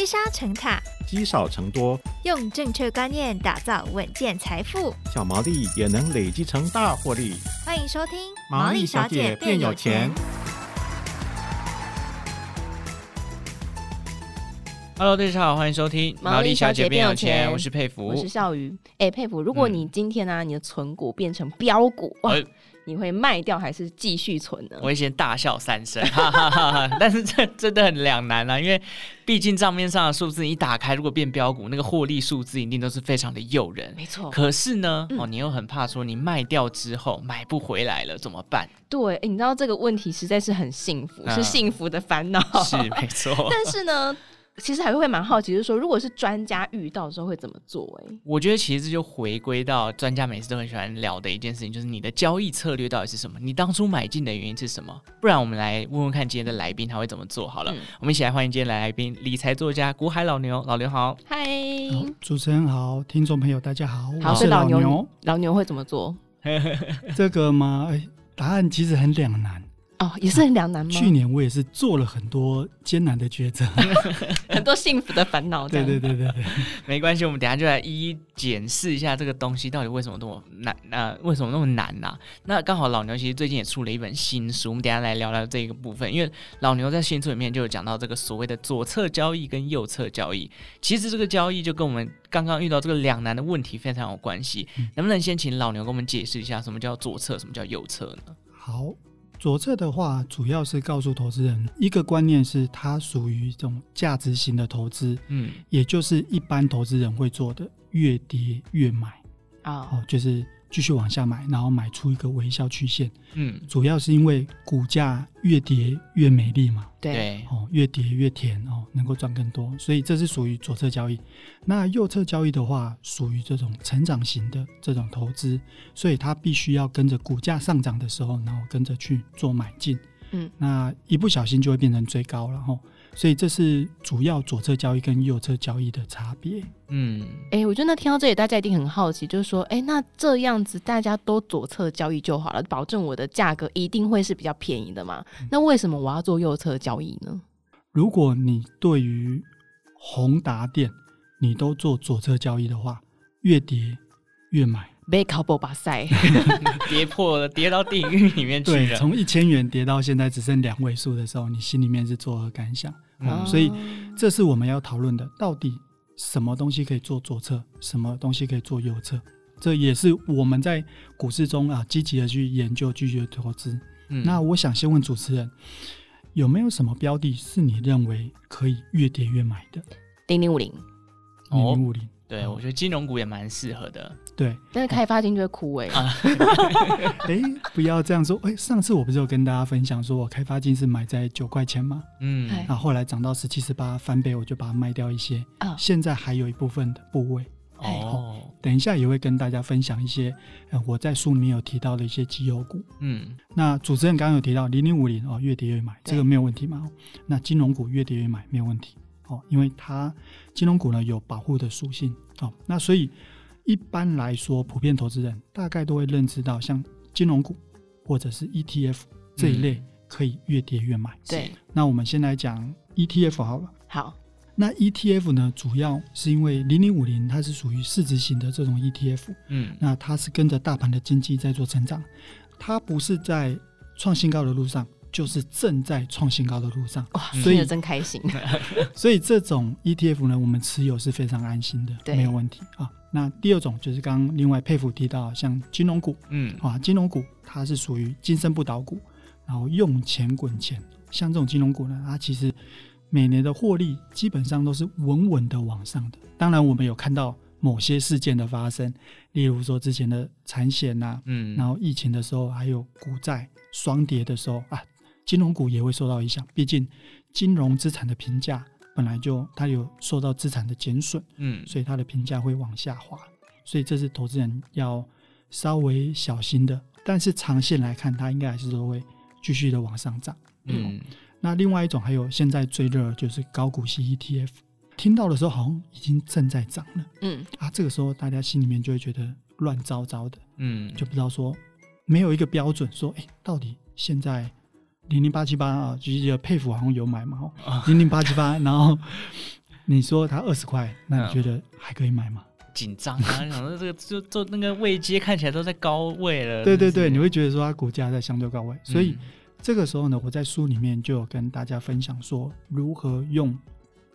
积沙成塔，积少成多，用正确观念打造稳健财富，小毛利也能累积成大获利。欢迎收听《毛利小姐变有钱》。Hello，大家好，欢迎收听《毛利小姐变有钱》，我是佩服，我是少瑜。哎，佩服，如果你今天呢、啊，嗯、你的存股变成标股，哇！呃你会卖掉还是继续存呢？我会先大笑三声，哈哈哈哈，但是这真的很两难啊，因为毕竟账面上的数字一打开，如果变标股，那个获利数字一定都是非常的诱人。没错。可是呢，嗯、哦，你又很怕说你卖掉之后买不回来了怎么办？对，你知道这个问题实在是很幸福，嗯、是幸福的烦恼。是没错。但是呢。其实还会蛮好奇，就是说，如果是专家遇到的时候会怎么做？哎，我觉得其实这就回归到专家每次都很喜欢聊的一件事情，就是你的交易策略到底是什么？你当初买进的原因是什么？不然我们来问问看今天的来宾他会怎么做。好了，嗯、我们一起来欢迎今天的来宾，理财作家古海老牛，老牛好，嗨，主持人好，听众朋友大家好，好，是老牛，老牛会怎么做？这个吗？哎，答案其实很两难。哦，也是很两难吗？去年我也是做了很多艰难的抉择，很多幸福的烦恼。对对对对对，没关系，我们等下就来一一检视一下这个东西到底为什么那么难？那、呃、为什么那么难呢、啊？那刚好老牛其实最近也出了一本新书，我们等下来聊聊这个部分。因为老牛在新书里面就有讲到这个所谓的左侧交易跟右侧交易，其实这个交易就跟我们刚刚遇到这个两难的问题非常有关系。嗯、能不能先请老牛给我们解释一下什么叫左侧，什么叫右侧呢？好。左侧的话，主要是告诉投资人一个观念，是它属于一种价值型的投资，嗯，也就是一般投资人会做的，越跌越买啊，哦，就是。继续往下买，然后买出一个微笑曲线。嗯，主要是因为股价越跌越美丽嘛。对，哦，越跌越甜哦，能够赚更多，所以这是属于左侧交易。那右侧交易的话，属于这种成长型的这种投资，所以它必须要跟着股价上涨的时候，然后跟着去做买进。嗯，那一不小心就会变成追高了哈。所以这是主要左侧交易跟右侧交易的差别。嗯，哎、欸，我觉得听到这里，大家一定很好奇，就是说，哎、欸，那这样子大家都左侧交易就好了，保证我的价格一定会是比较便宜的嘛？嗯、那为什么我要做右侧交易呢？如果你对于宏达店你都做左侧交易的话，越跌越买。被考博巴塞跌破了，跌到地狱里面去了。对，从一千元跌到现在只剩两位数的时候，你心里面是作何感想？所以这是我们要讨论的，到底什么东西可以做左侧，什么东西可以做右侧？这也是我们在股市中啊积极的去研究、拒绝投资。嗯、那我想先问主持人，有没有什么标的是你认为可以越跌越买的？零零五零，零零五零。对，我觉得金融股也蛮适合的。对，但是开发金就会枯萎。哎，不要这样说。哎，上次我不是有跟大家分享说，我开发金是买在九块钱吗？嗯，然后后来涨到十七、十八翻倍，我就把它卖掉一些。啊，现在还有一部分的部位。哦，等一下也会跟大家分享一些，我在书里面有提到的一些绩优股。嗯，那主持人刚刚有提到零零五零哦，越跌越买，这个没有问题嘛？那金融股越跌越买没有问题。哦，因为它金融股呢有保护的属性，哦，那所以一般来说，普遍投资人大概都会认知到，像金融股或者是 ETF 这一类可以越跌越买。对、嗯，那我们先来讲 ETF 好了。好，那 ETF 呢，主要是因为零零五零它是属于市值型的这种 ETF，嗯，那它是跟着大盘的经济在做成长，它不是在创新高的路上。就是正在创新高的路上，哇，所以真开心。所以这种 ETF 呢，我们持有是非常安心的，没有问题啊。那第二种就是刚刚另外佩服提到，像金融股，嗯，啊，金融股它是属于金身不倒股，然后用钱滚钱。像这种金融股呢，它其实每年的获利基本上都是稳稳的往上的。当然，我们有看到某些事件的发生，例如说之前的产险呐，嗯，然后疫情的时候，还有股债双跌的时候啊。金融股也会受到影响，毕竟金融资产的评价本来就它有受到资产的减损，嗯，所以它的评价会往下滑，所以这是投资人要稍微小心的。但是长线来看，它应该还是都会继续的往上涨，嗯。那另外一种还有现在最热就是高股息 ETF，听到的时候好像已经正在涨了，嗯啊，这个时候大家心里面就会觉得乱糟糟的，嗯，就不知道说没有一个标准说，哎，到底现在。零零八七八啊，就是佩服好像有买嘛，零零八七八，然后你说它二十块，那你觉得还可以买吗？紧张啊！想说这个就就那个位阶看起来都在高位了。对对对，你会觉得说它股价在相对高位，所以这个时候呢，我在书里面就有跟大家分享说，如何用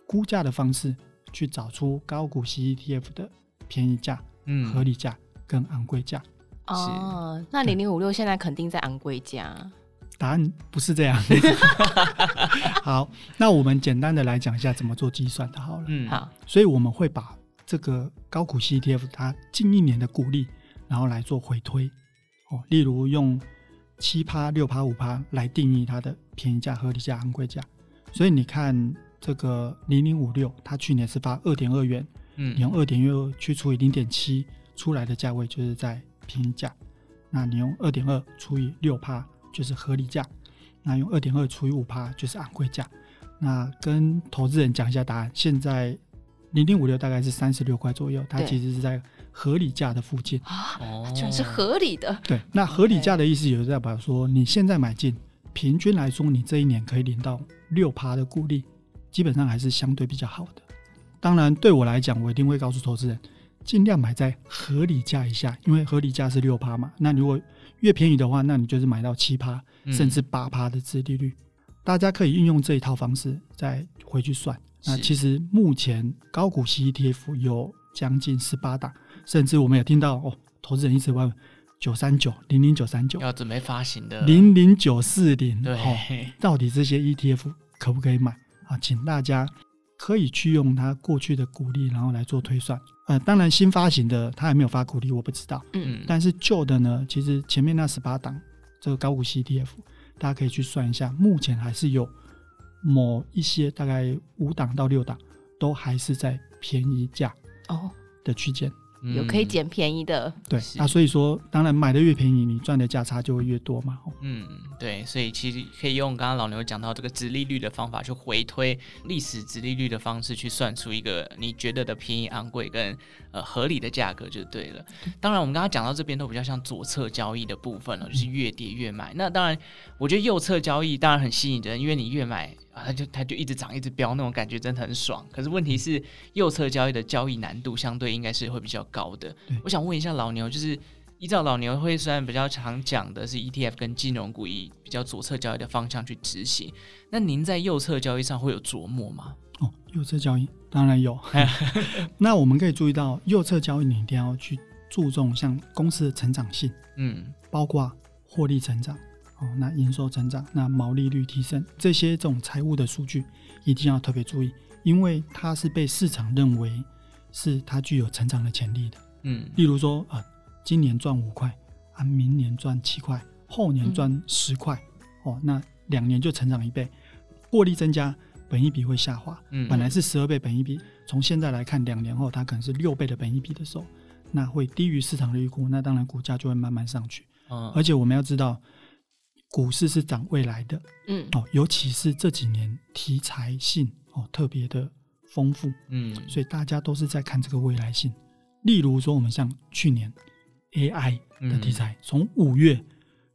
估价的方式去找出高股息 ETF 的便宜价、嗯，合理价跟昂贵价。哦，那零零五六现在肯定在昂贵价。答案不是这样。好，那我们简单的来讲一下怎么做计算的，好了。嗯，好。所以我们会把这个高股息 ETF 它近一年的股利，然后来做回推。哦，例如用七趴、六趴、五趴来定义它的便宜价、合理价、昂贵价。所以你看这个零零五六，它去年是发二点二元，嗯，你用二点二去除以零点七，出来的价位就是在便宜价。那你用二点二除以六趴。就是合理价，那用二点二除以五趴就是昂贵价。那跟投资人讲一下答案，现在零零五六大概是三十六块左右，它其实是在合理价的附近啊，居然是合理的。对，那合理价的意思也是代表说，你现在买进，平均来说，你这一年可以领到六趴的股利，基本上还是相对比较好的。当然，对我来讲，我一定会告诉投资人，尽量买在合理价以下，因为合理价是六趴嘛。那如果越便宜的话，那你就是买到七趴甚至八趴的殖利率。嗯。大家可以运用这一套方式再回去算。那其实目前高股息 ETF 有将近十八档，甚至我们有听到哦，投资人一直问九三九零零九三九要准备发行的零零九四零，对，哦，到底这些 ETF 可不可以买啊？请大家。可以去用它过去的股利，然后来做推算。呃，当然新发行的它还没有发股利，我不知道。嗯，但是旧的呢，其实前面那十八档这个高股息 ETF，大家可以去算一下，目前还是有某一些大概五档到六档都还是在便宜价哦的区间。有可以捡便宜的，嗯、对，那所以说，当然买的越便宜，你赚的价差就会越多嘛。嗯，对，所以其实可以用刚刚老牛讲到这个直利率的方法去回推历史直利率的方式去算出一个你觉得的便宜、昂贵跟呃合理的价格就对了。当然，我们刚刚讲到这边都比较像左侧交易的部分了，就是越跌越买。那当然，我觉得右侧交易当然很吸引人，因为你越买。啊，它就它就一直涨，一直飙，那种感觉真的很爽。可是问题是，右侧交易的交易难度相对应该是会比较高的。我想问一下老牛，就是依照老牛会虽然比较常讲的是 ETF 跟金融股以比较左侧交易的方向去执行，那您在右侧交易上会有琢磨吗？哦，右侧交易当然有。那我们可以注意到，右侧交易你一定要去注重像公司的成长性，嗯，包括获利成长。哦，那营收增长，那毛利率提升，这些这种财务的数据一定要特别注意，因为它是被市场认为是它具有成长的潜力的。嗯，例如说啊，今年赚五块，啊，明年赚七块，后年赚十块，嗯，哦，那两年就成长一倍，获利增加，本一比会下滑。嗯，本来是十二倍本一比，从现在来看，两年后它可能是六倍的本一比的时候，那会低于市场的预估，那当然股价就会慢慢上去。嗯，而且我们要知道。股市是涨未来的，嗯，哦，尤其是这几年题材性哦特别的丰富，嗯，所以大家都是在看这个未来性。例如说，我们像去年 AI 的题材，从五月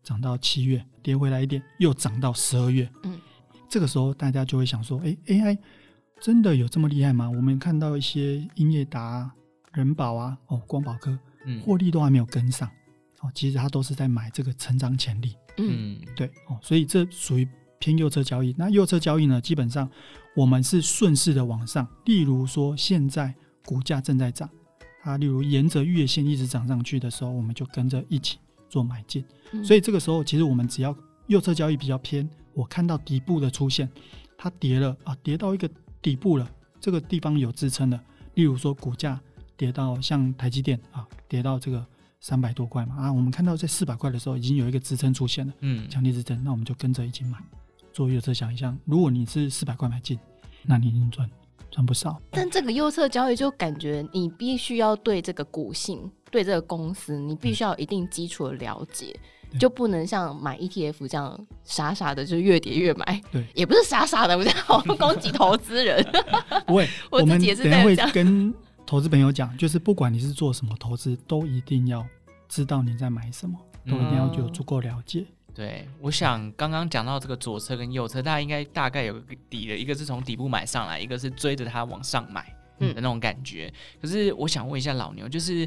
涨到七月，跌回来一点，又涨到十二月，嗯，这个时候大家就会想说，哎，AI 真的有这么厉害吗？我们看到一些英业达、人保啊，哦，光宝科，嗯，获利都还没有跟上，哦，其实他都是在买这个成长潜力。嗯，对哦，所以这属于偏右侧交易。那右侧交易呢，基本上我们是顺势的往上。例如说，现在股价正在涨，啊，例如沿着月线一直涨上去的时候，我们就跟着一起做买进。嗯。所以这个时候，其实我们只要右侧交易比较偏，我看到底部的出现，它跌了啊，跌到一个底部了，这个地方有支撑的。例如说，股价跌到像台积电啊，跌到这个。三百多块嘛啊，我们看到在四百块的时候已经有一个支撑出现了，嗯，强力支撑，那我们就跟着一起买。做右侧想一想，如果你是四百块买进，那你已经赚赚不少。但这个右侧交易就感觉你必须要对这个股性、对这个公司，你必须要有一定基础的了解，嗯，就不能像买 ETF 这样傻傻的就越跌越买。对，也不是傻傻的，我这样 攻击投资人。不会，我自己也是在会跟。投资朋友讲，就是不管你是做什么投资，都一定要知道你在买什么，都一定要有足够了解。对，我想刚刚讲到这个左侧跟右侧，大家应该大概有个底的，一个是从底部买上来，一个是追着它往上买的那种感觉。嗯、可是我想问一下老牛，就是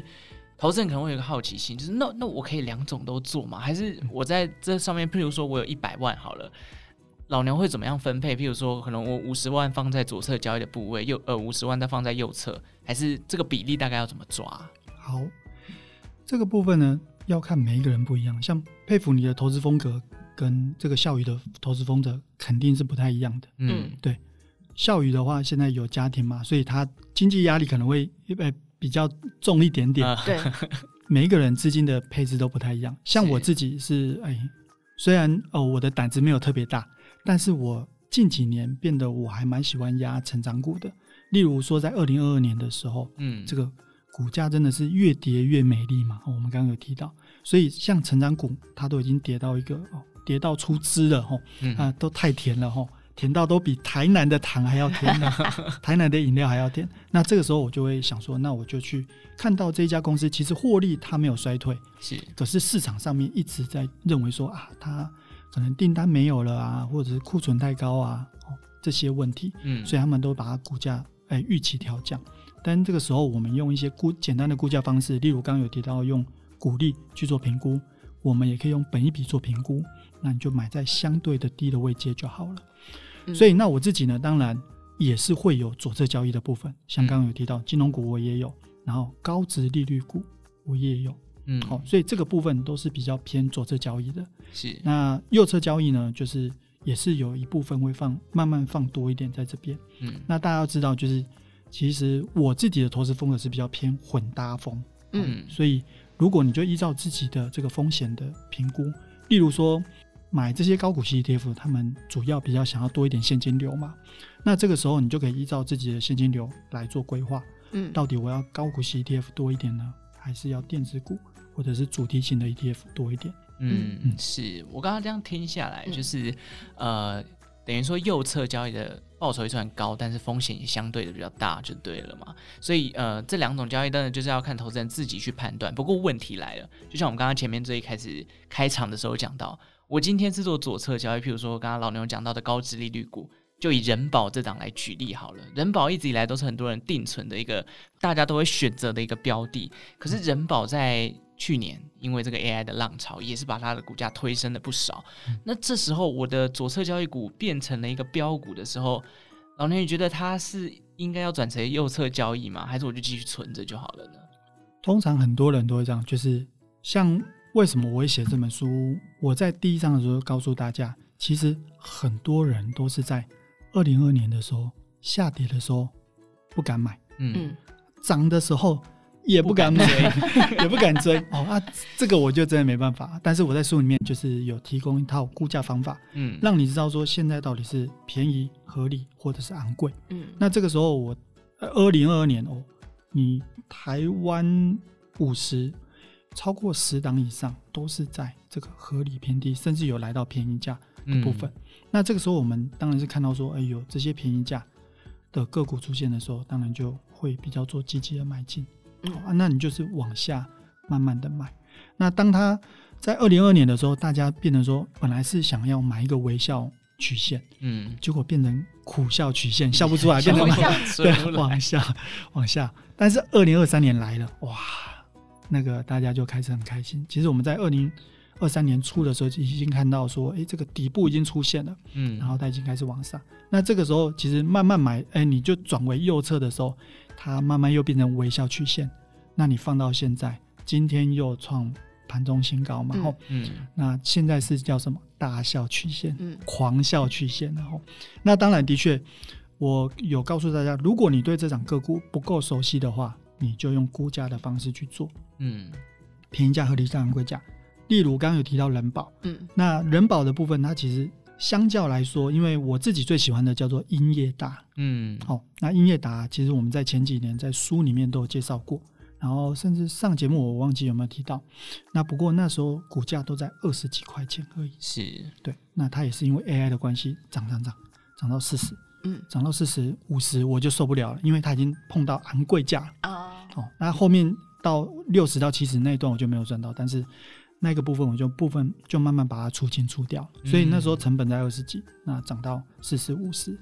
投资人可能会有个好奇心，就是那那我可以两种都做吗？还是我在这上面，譬如说我有一百万好了，老娘会怎么样分配？譬如说，可能我五十万放在左侧交易的部位，右呃五十万再放在右侧，还是这个比例大概要怎么抓？好，这个部分呢？要看每一个人不一样，像佩服你的投资风格跟这个孝瑜的投资风格肯定是不太一样的。嗯，对，孝瑜的话现在有家庭嘛，所以他经济压力可能会呃比较重一点点。对，每一个人资金的配置都不太一样。像我自己是哎，虽然哦我的胆子没有特别大，但是我近几年变得我还蛮喜欢压成长股的。例如说在二零二二年的时候，嗯，这个。股价真的是越跌越美丽嘛？我们刚刚有提到，所以像成长股，它都已经跌到一个哦，跌到出汁了吼，啊，都太甜了吼，甜到都比台南的糖还要甜呢，台南的饮料还要甜。那这个时候我就会想说，那我就去看到这家公司其实获利它没有衰退，是，可是市场上面一直在认为说啊，它可能订单没有了啊，或者是库存太高啊，哦，这些问题，嗯，所以他们都把它股价哎预期调降。但这个时候，我们用一些估简单的估价方式，例如刚刚有提到用股利去做评估，我们也可以用本一笔做评估，那你就买在相对的低的位阶就好了。嗯、所以，那我自己呢，当然也是会有左侧交易的部分，像刚刚有提到金融股我也有，然后高值利率股我也有，嗯，好、哦，所以这个部分都是比较偏左侧交易的。是，那右侧交易呢，就是也是有一部分会放慢慢放多一点在这边。嗯，那大家要知道就是。其实我自己的投资风格是比较偏混搭风，嗯，所以如果你就依照自己的这个风险的评估，例如说买这些高股息 ETF，他们主要比较想要多一点现金流嘛，那这个时候你就可以依照自己的现金流来做规划，嗯，到底我要高股息 ETF 多一点呢，还是要电子股或者是主题型的 ETF 多一点？嗯嗯，是我刚刚这样听下来，就是、嗯、呃。等于说右侧交易的报酬也算高，但是风险也相对的比较大，就对了嘛。所以呃，这两种交易当然就是要看投资人自己去判断。不过问题来了，就像我们刚刚前面最一开始开场的时候讲到，我今天是做左侧交易，譬如说刚刚老牛讲到的高值利率股，就以人保这档来举例好了。人保一直以来都是很多人定存的一个，大家都会选择的一个标的。可是人保在去年因为这个 AI 的浪潮，也是把它的股价推升了不少。嗯、那这时候我的左侧交易股变成了一个标股的时候，老牛，你觉得它是应该要转成右侧交易吗？还是我就继续存着就好了呢？通常很多人都会这样，就是像为什么我会写这本书？我在第一章的时候告诉大家，其实很多人都是在二零二二年的时候下跌的时候不敢买，嗯，涨的时候。也不敢买，也不敢追哦啊，这个我就真的没办法。但是我在书里面就是有提供一套估价方法，嗯，让你知道说现在到底是便宜、合理或者是昂贵，嗯。那这个时候我二零二二年哦，你台湾五十超过十档以上都是在这个合理偏低，甚至有来到便宜价的部分。嗯、那这个时候我们当然是看到说，哎呦，这些便宜价的个股出现的时候，当然就会比较做积极的买进。啊，那你就是往下慢慢的买。那当他在二零二二年的时候，大家变成说，本来是想要买一个微笑曲线，嗯，结果变成苦笑曲线，笑不出来，变成往下，对，往下，往下。但是二零二三年来了，哇，那个大家就开始很开心。其实我们在二零二三年初的时候就已经看到说，哎，这个底部已经出现了，嗯，然后它已经开始往上。那这个时候其实慢慢买，哎，你就转为右侧的时候。它慢慢又变成微笑曲线，那你放到现在，今天又创盘中新高嘛？吼，嗯，那现在是叫什么？大笑曲线，嗯，狂笑曲线，然后，那当然的确，我有告诉大家，如果你对这场个股不够熟悉的话，你就用估价的方式去做，嗯，便宜价、合理价、昂贵价。例如刚刚有提到人保，嗯，那人保的部分，它其实。相较来说，因为我自己最喜欢的叫做英业达，嗯，好、哦，那英业达其实我们在前几年在书里面都有介绍过，然后甚至上节目我忘记有没有提到，那不过那时候股价都在二十几块钱而已，是。对，那它也是因为 AI 的关系涨涨涨，涨到四十，嗯，涨到四十五十我就受不了了，因为它已经碰到昂贵价啊，哦，那后面到六十到七十那一段我就没有赚到，但是。那个部分我就部分就慢慢把它出清出掉。所以那时候成本在二十几，那涨到四十五十。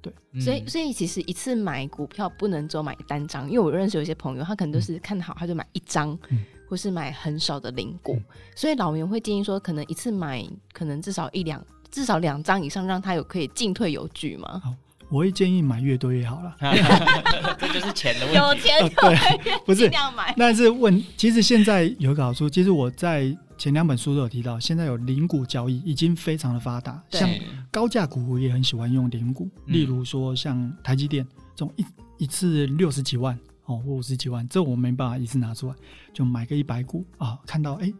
对，所以所以其实一次买股票不能只有买单张，因为我认识有些朋友，他可能都是看好他就买一张，嗯、或是买很少的零股。嗯、所以老袁会建议说，可能一次买可能至少一两，至少两张以上，让他有可以进退有据嘛。好，我会建议买越多越好了。这就是钱的问题。有钱就会越 不是尽量买。但是问，其实现在有个好处，其实我在。前两本书都有提到，现在有零股交易已经非常的发达，像高价股我也很喜欢用零股，例如说像台积电这种一一次六十几万哦或五十几万，这我没办法一次拿出来，就买个一百股啊，看到哎、欸，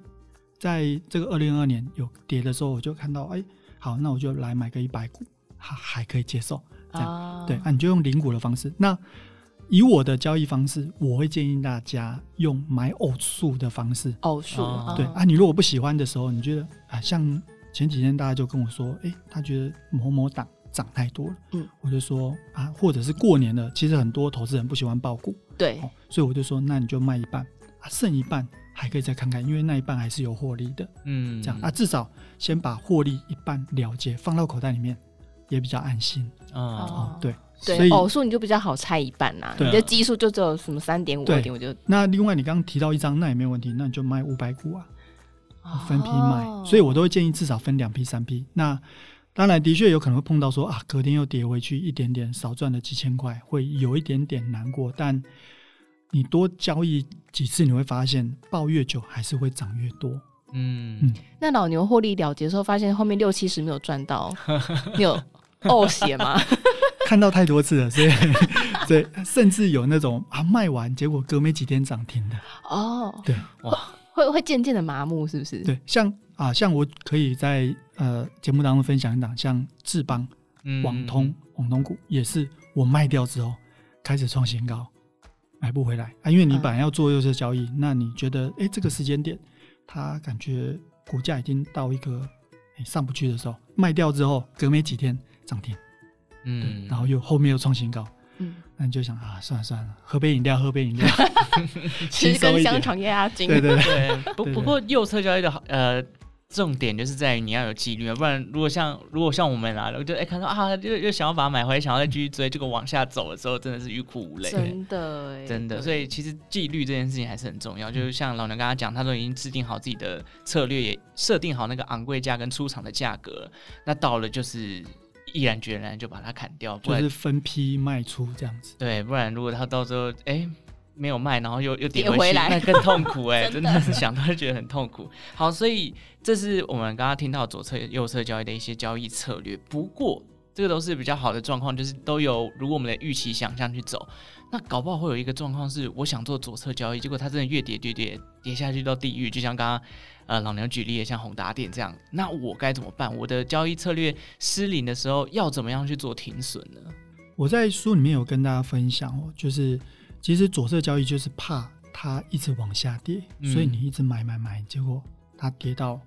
在这个二零二二年有跌的时候，我就看到哎、欸，好，那我就来买个一百股，还还可以接受，这样、哦、对啊，你就用零股的方式。那。以我的交易方式，我会建议大家用买偶数的方式。偶数，对啊，你如果不喜欢的时候，你觉得啊，像前几天大家就跟我说，哎、欸，他觉得某某档涨太多了，嗯，我就说啊，或者是过年了，其实很多投资人不喜欢爆股，对、哦，所以我就说，那你就卖一半，啊，剩一半还可以再看看，因为那一半还是有获利的，嗯，这样啊，至少先把获利一半了结放到口袋里面，也比较安心啊、哦哦，对。对，偶数你就比较好猜一半呐、啊，你的基数就只有什么三点五二点，我就那另外你刚刚提到一张，那也没有问题，那你就卖五百股啊，分批卖，哦、所以我都会建议至少分两批三批。那当然的确有可能会碰到说啊，隔天又跌回去一点点，少赚了几千块，会有一点点难过。但你多交易几次，你会发现抱越久还是会涨越多。嗯嗯，那老牛获利了结的时候，发现后面六七十没有赚到，你有 呕血吗？看到太多次了，所以 所以甚至有那种啊卖完结果隔没几天涨停的。哦，对。哇，会会渐渐的麻木是不是？对，像啊像我可以在呃节目当中分享一档，像智邦、网通、网通股也是我卖掉之后开始创新高，买不回来。啊，因为你本来要做右侧交易，嗯、那你觉得哎、欸、这个时间点它感觉股价已经到一个、欸、上不去的时候，卖掉之后隔没几天涨停。嗯，然后又后面又创新高，嗯，那你就想啊，算了算了，喝杯饮料，喝杯饮料，其实跟香肠压压惊。对对对，不不过右侧交易的呃重点就是在于你要有纪律啊，不然如果像如果像我们啊，我就哎看到啊，又又想要把它买回来，想要再继续追，结果往下走的时候，真的是欲哭无泪。真的，真的，所以其实纪律这件事情还是很重要。就是像老娘刚刚讲，他都已经制定好自己的策略，也设定好那个昂贵价跟出场的价格，那到了就是。毅然决然就把它砍掉，就是分批卖出这样子。对，不然如果他到时候哎、欸、没有卖，然后又又跌回，回来，那更痛苦哎、欸，真的是想到就觉得很痛苦。好，所以这是我们刚刚听到左侧、右侧交易的一些交易策略。不过这个都是比较好的状况，就是都有如果我们的预期想象去走。那搞不好会有一个状况是，我想做左侧交易，结果它真的越跌越跌，跌下去到地狱，就像刚刚。呃，老娘举例的像宏达电这样，那我该怎么办？我的交易策略失灵的时候，要怎么样去做停损呢？我在书里面有跟大家分享哦，就是其实左侧交易就是怕它一直往下跌，所以你一直买买买，结果它跌到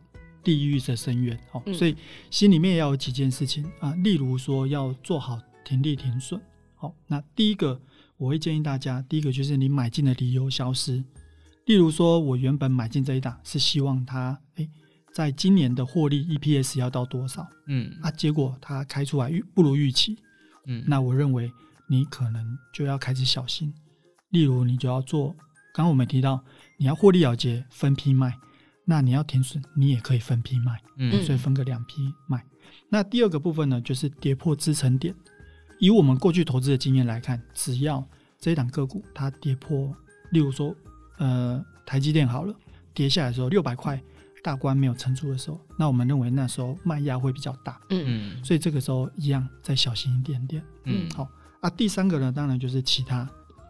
地狱的深渊哦。嗯、所以心里面也要有几件事情啊，例如说要做好停利停损。好，那第一个我会建议大家，第一个就是你买进的理由消失。例如说，我原本买进这一档是希望它，诶，在今年的获利 EPS 要到多少？嗯，啊，结果它开出来预不如预期，嗯，那我认为你可能就要开始小心。例如，你就要做，刚刚我们提到你要获利了结，分批卖，那你要停损，你也可以分批卖，嗯，所以分个两批卖。那第二个部分呢，就是跌破支撑点。以我们过去投资的经验来看，只要这一档个股它跌破，例如说。呃，台积电好了，跌下来的时候六百块大关没有撑住的时候，那我们认为那时候卖压会比较大，嗯，所以这个时候一样再小心一点点，嗯，好啊。第三个呢，当然就是其他，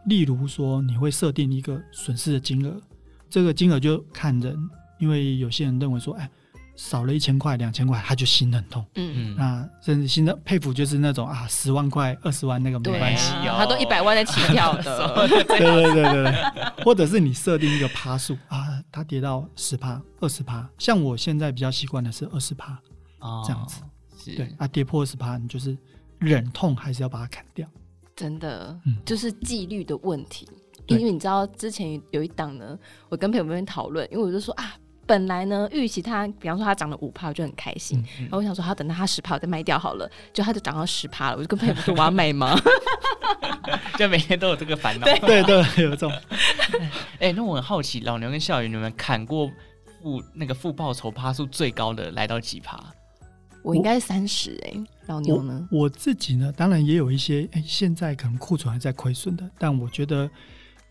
例如说你会设定一个损失的金额，这个金额就看人，因为有些人认为说，哎。少了一千块、两千块，他就心很痛。嗯嗯，那甚至心的佩服就是那种啊，十万块、二十万那个没关系哦，他都一百万在起跳的。对对对对对，或者是你设定一个趴数啊，它跌到十趴、二十趴，像我现在比较习惯的是二十趴哦，这样子。是对啊，跌破二十趴，你就是忍痛还是要把它砍掉。真的，嗯，就是纪律的问题。因为你知道之前有一档呢，我跟朋友们讨论，因为我就说啊。本来呢，预期它，比方说它涨了五趴，我就很开心。嗯嗯、然后我想说，好，等到它十趴，我再卖掉好了。就它就涨到十趴了，我就跟朋友说 我要卖吗？就每天都有这个烦恼。对对对，有这种。哎、欸，那我很好奇，老牛跟笑宇，你们砍过负那个负报酬趴数最高的来到几趴？我应该是三十哎，老牛呢？我，我自己呢，当然也有一些哎、欸，现在可能库存还在亏损的，但我觉得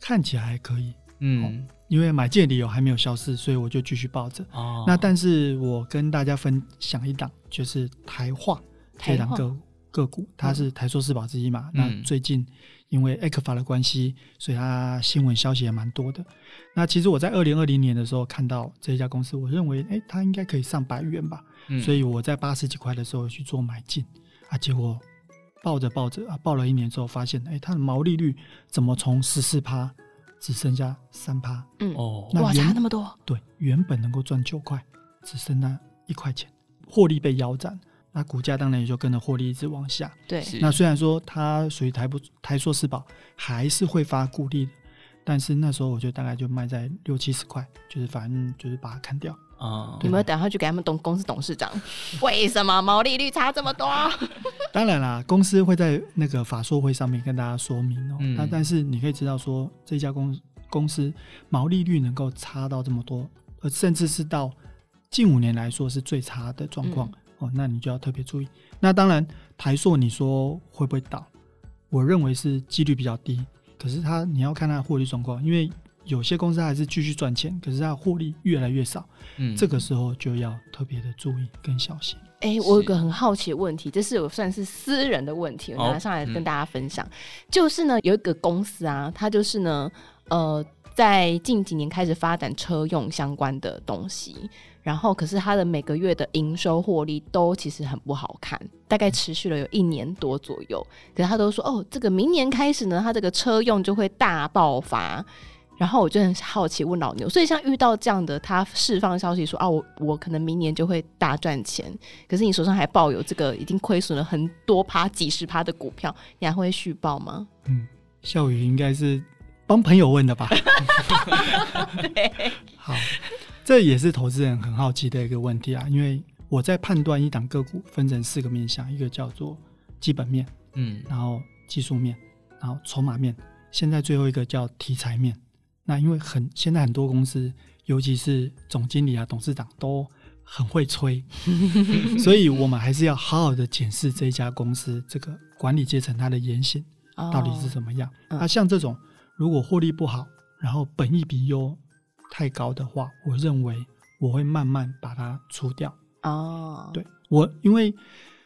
看起来还可以。嗯。哦因为买进的理由还没有消失，所以我就继续抱着。哦，那但是我跟大家分享一档，就是台化这档个个股，它是台塑四宝之一嘛。嗯、那最近因为 ECFA 的关系，所以它新闻消息也蛮多的。那其实我在二零二零年的时候看到这一家公司，我认为哎，它应该可以上百元吧。嗯、所以我在八十几块的时候去做买进啊，结果抱着抱着啊，抱了一年之后发现，哎，它的毛利率怎么从十四趴？只剩下三趴，嗯哦，哇，差那么多。对，原本能够赚九块，只剩那一块钱，获利被腰斩，那股价当然也就跟着获利一直往下。对，那虽然说它属于台不台硕四宝，还是会发股利的，但是那时候我就大概就卖在六七十块，就是反正就是把它砍掉啊。有没有等下去给他们董公司董事长？为什么毛利率差这么多？当然啦，公司会在那个法说会上面跟大家说明哦。那、嗯、但是你可以知道说，这家公公司毛利率能够差到这么多，而甚至是到近五年来说是最差的状况、嗯、哦，那你就要特别注意。那当然，台硕你说会不会倒？我认为是几率比较低。可是它你要看它的获利状况，因为。有些公司还是继续赚钱，可是它获利越来越少，嗯，这个时候就要特别的注意跟小心。哎、欸，我有个很好奇的问题，这是我算是私人的问题，我拿上来跟大家分享。哦嗯、就是呢，有一个公司啊，它就是呢，呃，在近几年开始发展车用相关的东西，然后可是它的每个月的营收获利都其实很不好看，大概持续了有一年多左右。可是他都说，哦，这个明年开始呢，它这个车用就会大爆发。然后我就很好奇问老牛，所以像遇到这样的，他释放消息说啊，我我可能明年就会大赚钱，可是你手上还抱有这个已经亏损了很多趴、几十趴的股票，你还会续报吗？嗯，笑宇应该是帮朋友问的吧？好，这也是投资人很好奇的一个问题啊，因为我在判断一档个股分成四个面向，一个叫做基本面，嗯，然后技术面，然后筹码面，现在最后一个叫题材面。那因为很现在很多公司，尤其是总经理啊、董事长都很会吹，所以我们还是要好好的检视这一家公司这个管理阶层他的言行到底是怎么样。那、哦啊、像这种如果获利不好，然后本益比又太高的话，我认为我会慢慢把它除掉。哦，对我，因为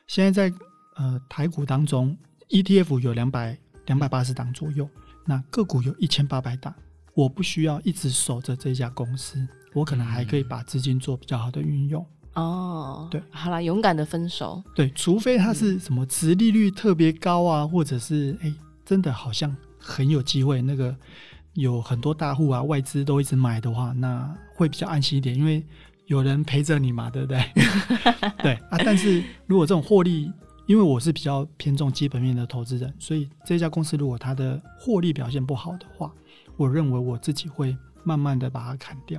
现在在呃台股当中，ETF 有两百两百八十档左右，那个股有一千八百档。我不需要一直守着这家公司，我可能还可以把资金做比较好的运用。哦，对，好了，勇敢的分手。对，除非它是什么值利率特别高啊，或者是哎，真的好像很有机会，那个有很多大户啊、外资都一直买的话，那会比较安心一点，因为有人陪着你嘛，对不对？对啊，但是如果这种获利，因为我是比较偏重基本面的投资人，所以这家公司如果它的获利表现不好的话，我认为我自己会慢慢的把它砍掉。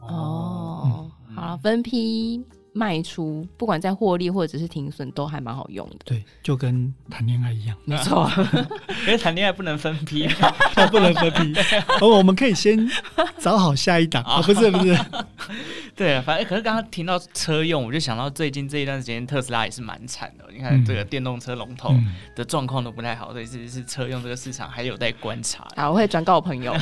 哦，嗯、好，分批卖出，不管在获利或者是停损，都还蛮好用的。对，就跟谈恋爱一样，没错。因为谈恋爱不能分批，不能分批。而我们可以先找好下一档啊，不是不是。对啊，反正可是刚刚听到车用，我就想到最近这一段时间特斯拉也是蛮惨的。你看这个电动车龙头的状况都不太好，所以是是车用这个市场还有待观察。好，我会转告我朋友。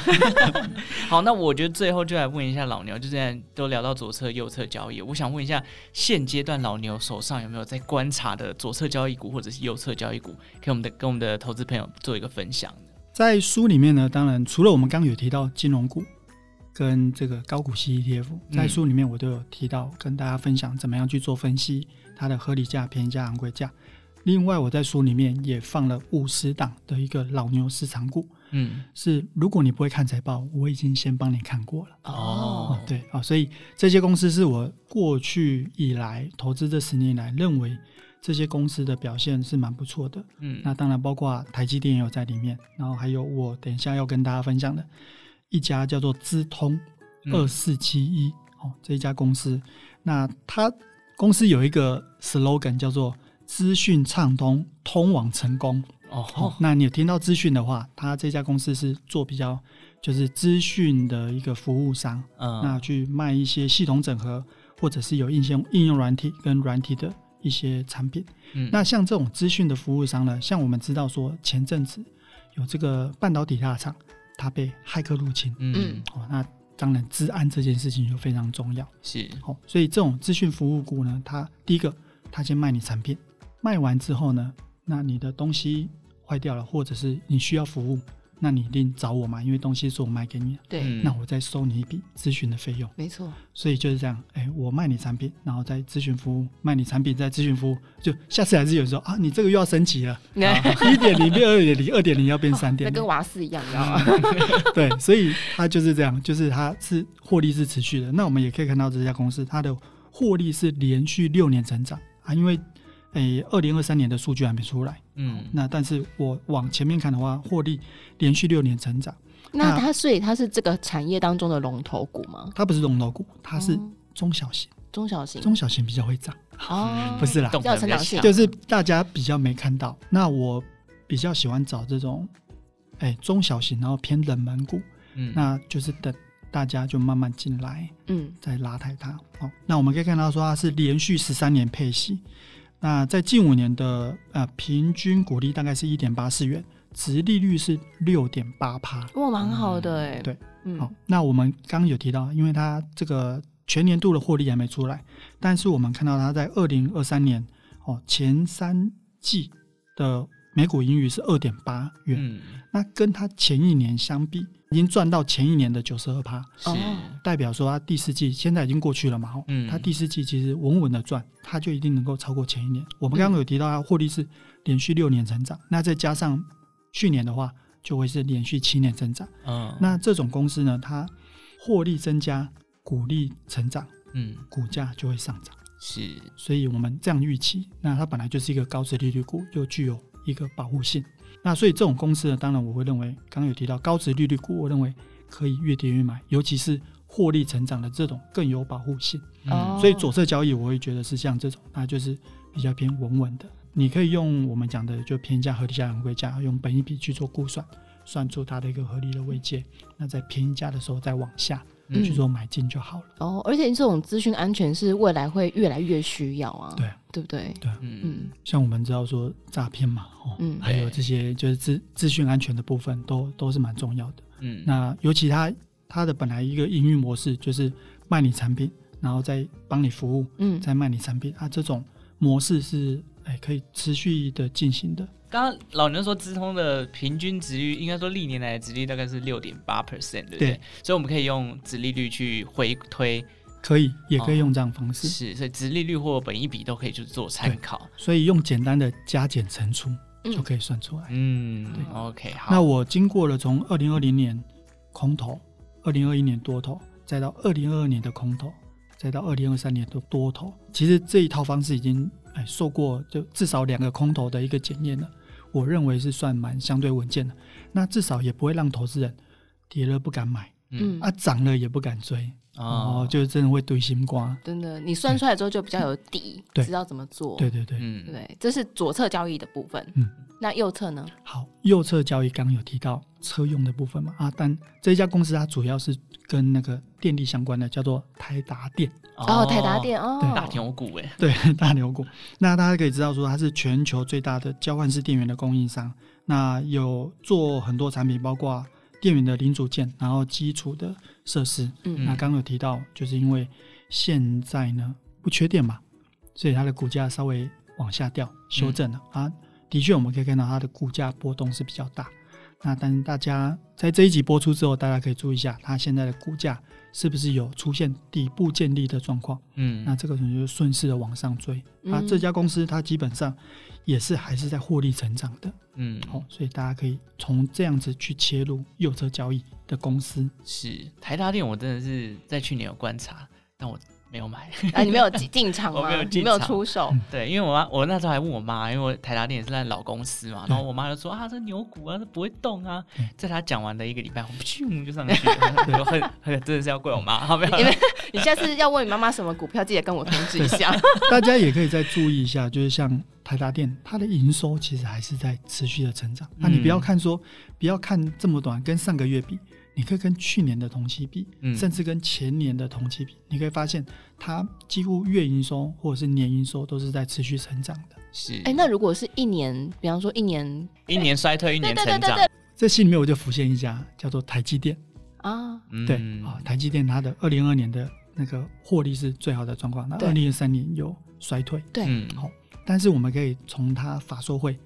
好，那我觉得最后就来问一下老牛，就这样都聊到左侧右侧交易，我想问一下，现阶段老牛手上有没有在观察的左侧交易股或者是右侧交易股，给我们的跟我们的投资朋友做一个分享？在书里面呢，当然除了我们刚刚有提到金融股。跟这个高股息 ETF，在书里面我都有提到，跟大家分享怎么样去做分析，它的合理价、便宜价、昂贵价。另外，我在书里面也放了五十档的一个老牛市场股，嗯，是如果你不会看财报，我已经先帮你看过了。哦，对啊，所以这些公司是我过去以来投资这十年来认为这些公司的表现是蛮不错的。嗯，那当然包括台积电也有在里面，然后还有我等一下要跟大家分享的。一家叫做资通二四七一哦，这一家公司，那它公司有一个 slogan 叫做“资讯畅通，通往成功”。哦，哦，那你有听到资讯的话，他这家公司是做比较就是资讯的一个服务商，嗯，那去卖一些系统整合或者是有应用应用软体跟软体的一些产品。嗯，那像这种资讯的服务商呢，像我们知道说前阵子有这个半导体大厂，它被骇客入侵，嗯，哦，那。当然，资安这件事情就非常重要。是，好，所以这种资讯服务股呢，它第一个，它先卖你产品，卖完之后呢，那你的东西坏掉了，或者是你需要服务。那你一定找我嘛，因为东西是我卖给你的，对，那我再收你一笔咨询的费用，没错。所以就是这样，哎，我卖你产品，然后再咨询服务，卖你产品再咨询服务，就下次还是有时候啊，你这个又要升级了，一点零变二点零，二点零要变三点零，跟瓦斯一样，你知道吗？对，所以它就是这样，就是它是获利是持续的。那我们也可以看到这家公司，它的获利是连续六年成长啊，因为。诶，二零二三年的数据还没出来，嗯，那但是我往前面看的话，获利连续六年成长。那它所以它是这个产业当中的龙头股吗？它不是龙头股，它是中小型，中小型，中小型比较会涨。哦，不是啦，比较成长性，就是大家比较没看到。那我比较喜欢找这种，诶，中小型然后偏冷门股，嗯，那就是等大家就慢慢进来，嗯，再拉抬它。哦，那我们可以看到说它是连续十三年配息。那在近五年的呃平均股利大概是一点八四元，值利率是六点八趴，哇，蛮好的哎、欸。对，嗯，好。那我们刚刚有提到，因为它这个全年度的获利还没出来，但是我们看到它在二零二三年哦前三季的每股盈余是二点八元，嗯，那跟它前一年相比。已经赚到前一年的九十二趴，是代表说它第四季现在已经过去了嘛？嗯，它第四季其实稳稳的赚，它就一定能够超过前一年。我们刚刚有提到它获利是连续六年成长，那再加上去年的话，就会是连续七年增长。嗯，那这种公司呢，它获利增加，股利成长，嗯，股价就会上涨。是，所以我们这样预期，那它本来就是一个高值利率股，又具有一个保护性。那所以这种公司呢，当然我会认为，刚刚有提到高值利率股，我认为可以越跌越买，尤其是获利成长的这种更有保护性。嗯，所以左侧交易我会觉得是像这种，那就是比较偏稳稳的。你可以用我们讲的就便宜价、合理价、昂贵价，用本一比去做估算，算出它的一个合理的位阶。那在便宜价的时候再往下。去做买进就好了。哦，而且这种资讯安全是未来会越来越需要啊。对，对不对？对，嗯，像我们知道说诈骗嘛，哦，嗯，还有这些就是资资讯安全的部分，都都是蛮重要的。嗯，那尤其它它的本来一个营运模式就是卖你产品，然后再帮你服务，嗯，再卖你产品，啊，这种模式是哎可以持续的进行的。刚刚老牛说，资通的平均值率应该说历年来的值率大概是六点八 percent，对不对？对，所以我们可以用值利率去回推，可以，也可以用这样方式。哦、是，所以值利率或本益比都可以去做参考。所以用简单的加减乘除就可以算出来。嗯，对，OK，好。那我经过了从二零二零年空头，二零二一年多头，再到二零二二年的空头，再到二零二三年的多头，其实这一套方式已经哎受过就至少两个空头的一个检验了。我认为是算蛮相对稳健的，那至少也不会让投资人跌了不敢买，嗯啊涨了也不敢追，哦，就是真的会堆心瓜。真的，你算出来之后就比较有底，知道怎么做。对对对，嗯对，这是左侧交易的部分。嗯，那右侧呢？好，右侧交易刚刚有提到车用的部分嘛，啊，但这一家公司它主要是跟那个电力相关的，叫做台达电。哦，台达电哦，大牛股哎，对，大牛股。那大家可以知道说，它是全球最大的交换式电源的供应商。那有做很多产品，包括电源的零组件，然后基础的设施。嗯，那刚刚有提到，就是因为现在呢不缺电嘛，所以它的股价稍微往下掉，修正了、嗯、啊。的确，我们可以看到它的股价波动是比较大。那但大家在这一集播出之后，大家可以注意一下，它现在的股价。是不是有出现底部建立的状况？嗯，那这个可能就是顺势的往上追。啊，这家公司它基本上也是还是在获利成长的。嗯，好，所以大家可以从这样子去切入右侧交易的公司。是台达电，我真的是在去年有观察，但我没有买啊，你没有进进场吗？我没有进场，没有出手。对，因为我妈，我那时候还问我妈，因为我台达电也是在老公司嘛，然后我妈就说啊，这牛股啊，这不会动啊。在她讲完的一个礼拜，我咻就上去了，很很真的是要怪我妈，好不好？你下次要问你妈妈什么股票，记得跟我通知一下。大家也可以再注意一下，就是像台达电，它的营收其实还是在持续的成长。那、嗯啊、你不要看说，不要看这么短，跟上个月比。你可以跟去年的同期比，嗯、甚至跟前年的同期比，你可以发现它几乎月营收或者是年营收都是在持续成长的。是，哎、欸，那如果是一年，比方说一年一年衰退，一年成长，这戏里面我就浮现一家叫做台积电。啊，对啊，台积电它的二零二年的那个获利是最好的状况，那二零二三年有衰退，对，好、嗯，但是我们可以从它法说会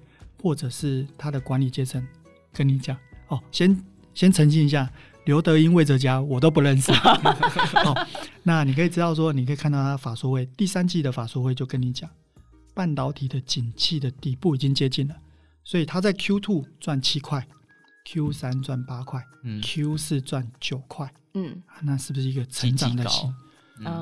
或者是它的管理阶层跟你讲。哦，先。先澄清一下，刘德英、魏哲家我都不认识。好，那你可以知道说，你可以看到他法说会第三季的法说会就跟你讲，半导体的景气的底部已经接近了，所以他在 Q two 赚七块，Q 三赚八块，嗯，Q 四赚九块，嗯，那是不是一个成长的型，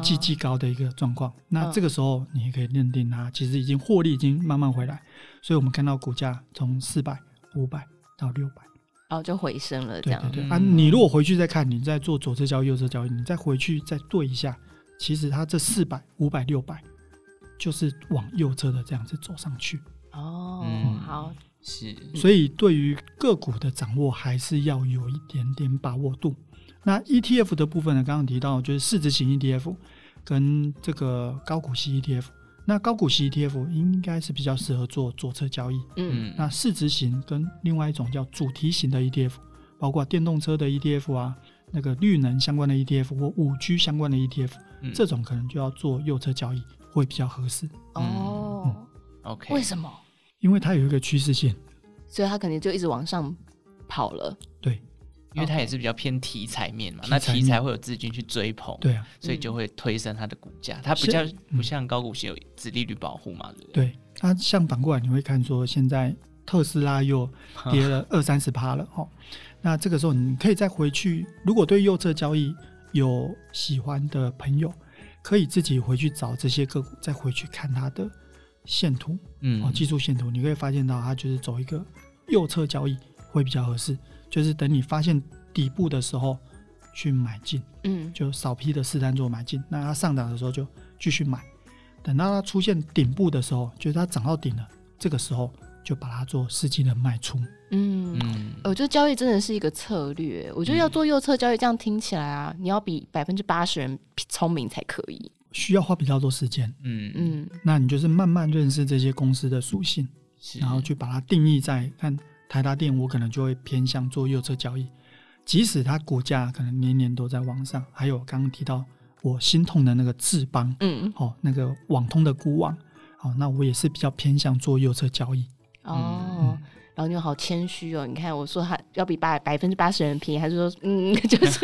极极高的一个状况？那这个时候你也可以认定它其实已经获利已经慢慢回来，所以我们看到股价从四百、五百到六百。哦，就回升了，这样对对对啊！你如果回去再看，你再做左侧交易、右侧交易，你再回去再对一下，其实它这四百、五百、六百，就是往右侧的这样子走上去。哦，嗯、好，是。所以对于个股的掌握，还是要有一点点把握度。那 ETF 的部分呢？刚刚提到就是市值型 ETF 跟这个高股息 ETF。那高股息 ETF 应该是比较适合做左侧交易，嗯，那市值型跟另外一种叫主题型的 ETF，包括电动车的 ETF 啊，那个绿能相关的 ETF 或五 G 相关的 ETF，嗯，这种可能就要做右侧交易会比较合适。哦，嗯，OK，为什么？因为它有一个趋势线，所以它肯定就一直往上跑了。对。因为它也是比较偏题材面嘛，那题材会有资金去追捧，对啊，所以就会推升它的股价。它比较不像高股息有子利率保护嘛，对不对？对，它像反过来你会看说，现在特斯拉又跌了二三十趴了哦。那这个时候你可以再回去，如果对右侧交易有喜欢的朋友，可以自己回去找这些个股，再回去看它的线图，嗯，哦，技术线图，你可以发现到它就是走一个右侧交易会比较合适。就是等你发现底部的时候去买进，嗯，就少批的试单做买进。那它上涨的时候就继续买，等到它出现顶部的时候，就是它涨到顶了，这个时候就把它做实际的卖出。嗯嗯，我觉得交易真的是一个策略。我觉得要做右侧交易，这样听起来啊，你要比百分之八十人聪明才可以，需要花比较多时间。嗯嗯，那你就是慢慢认识这些公司的属性，然后去把它定义在看。台达电，我可能就会偏向做右侧交易，即使它股价可能年年都在往上。还有刚刚提到我心痛的那个智邦，嗯，哦，那个网通的股网，哦，那我也是比较偏向做右侧交易。哦。嗯然后你好谦虚哦，你看我说他要比八百分之八十人便宜，还是说嗯，就是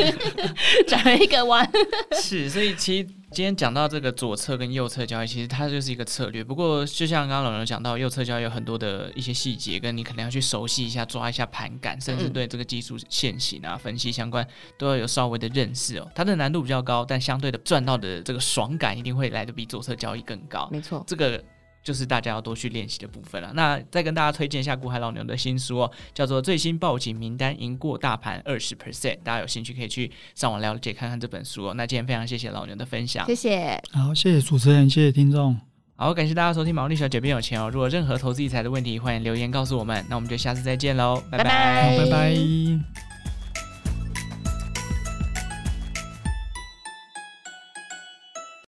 转了一个弯。是，所以其实今天讲到这个左侧跟右侧交易，其实它就是一个策略。不过就像刚刚老刘讲到，右侧交易有很多的一些细节，跟你可能要去熟悉一下，抓一下盘感，甚至对这个技术线型啊分析相关都要有稍微的认识哦。它的难度比较高，但相对的赚到的这个爽感一定会来得比左侧交易更高。没错，这个。就是大家要多去练习的部分了。那再跟大家推荐一下股海老牛的新书哦，叫做《最新报警名单赢过大盘二十 percent》，大家有兴趣可以去上网了解看看这本书哦。那今天非常谢谢老牛的分享，谢谢。好，谢谢主持人，谢谢听众。好，感谢大家收听《毛利小姐变有钱》哦。如果任何投资理财的问题，欢迎留言告诉我们。那我们就下次再见喽，拜拜，拜拜。好，拜拜。